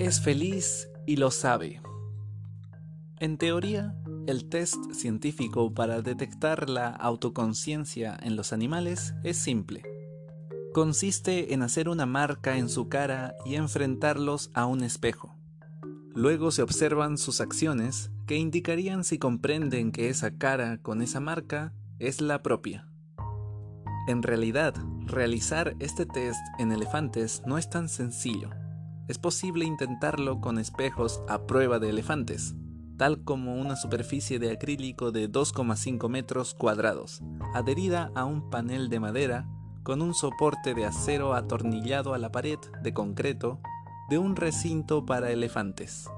es feliz y lo sabe. En teoría, el test científico para detectar la autoconciencia en los animales es simple. Consiste en hacer una marca en su cara y enfrentarlos a un espejo. Luego se observan sus acciones que indicarían si comprenden que esa cara con esa marca es la propia. En realidad, realizar este test en elefantes no es tan sencillo. Es posible intentarlo con espejos a prueba de elefantes, tal como una superficie de acrílico de 2,5 metros cuadrados, adherida a un panel de madera con un soporte de acero atornillado a la pared de concreto de un recinto para elefantes.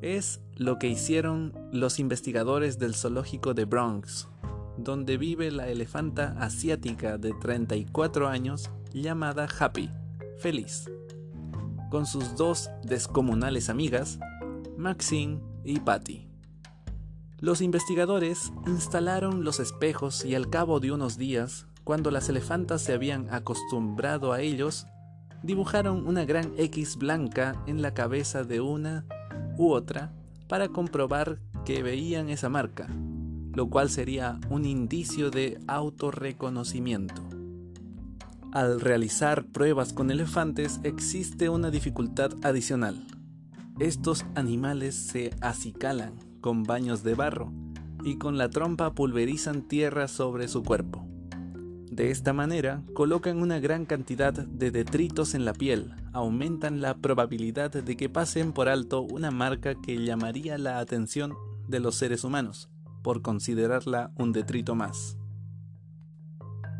Es lo que hicieron los investigadores del zoológico de Bronx donde vive la elefanta asiática de 34 años llamada Happy, feliz, con sus dos descomunales amigas, Maxine y Patty. Los investigadores instalaron los espejos y al cabo de unos días, cuando las elefantas se habían acostumbrado a ellos, dibujaron una gran X blanca en la cabeza de una u otra para comprobar que veían esa marca lo cual sería un indicio de autorreconocimiento. Al realizar pruebas con elefantes existe una dificultad adicional. Estos animales se acicalan con baños de barro y con la trompa pulverizan tierra sobre su cuerpo. De esta manera, colocan una gran cantidad de detritos en la piel, aumentan la probabilidad de que pasen por alto una marca que llamaría la atención de los seres humanos por considerarla un detrito más.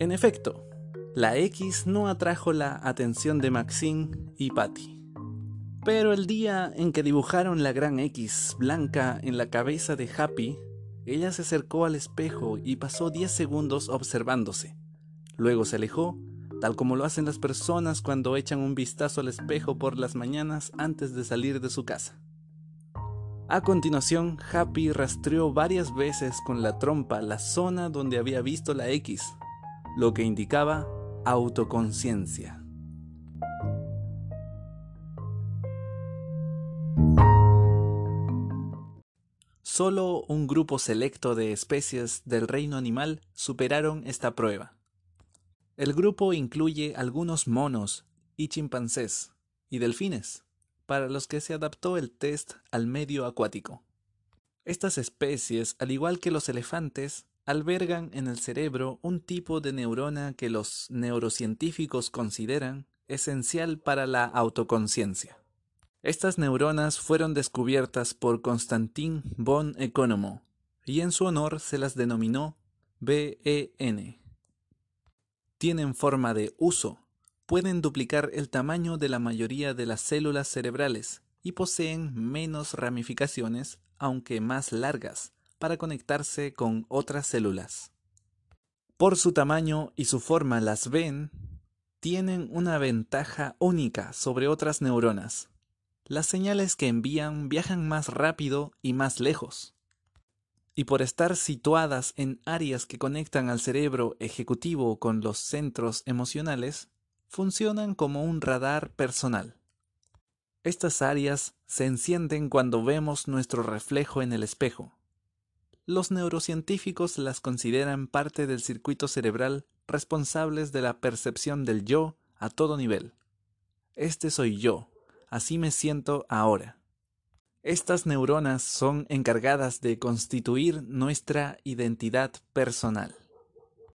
En efecto, la X no atrajo la atención de Maxine y Patty. Pero el día en que dibujaron la gran X blanca en la cabeza de Happy, ella se acercó al espejo y pasó 10 segundos observándose. Luego se alejó, tal como lo hacen las personas cuando echan un vistazo al espejo por las mañanas antes de salir de su casa. A continuación, Happy rastreó varias veces con la trompa la zona donde había visto la X, lo que indicaba autoconciencia. Solo un grupo selecto de especies del reino animal superaron esta prueba. El grupo incluye algunos monos y chimpancés y delfines para los que se adaptó el test al medio acuático. Estas especies, al igual que los elefantes, albergan en el cerebro un tipo de neurona que los neurocientíficos consideran esencial para la autoconciencia. Estas neuronas fueron descubiertas por Constantin von Economo y en su honor se las denominó BEN. Tienen forma de uso pueden duplicar el tamaño de la mayoría de las células cerebrales y poseen menos ramificaciones, aunque más largas, para conectarse con otras células. Por su tamaño y su forma las ven, tienen una ventaja única sobre otras neuronas. Las señales que envían viajan más rápido y más lejos. Y por estar situadas en áreas que conectan al cerebro ejecutivo con los centros emocionales, funcionan como un radar personal. Estas áreas se encienden cuando vemos nuestro reflejo en el espejo. Los neurocientíficos las consideran parte del circuito cerebral responsables de la percepción del yo a todo nivel. Este soy yo, así me siento ahora. Estas neuronas son encargadas de constituir nuestra identidad personal.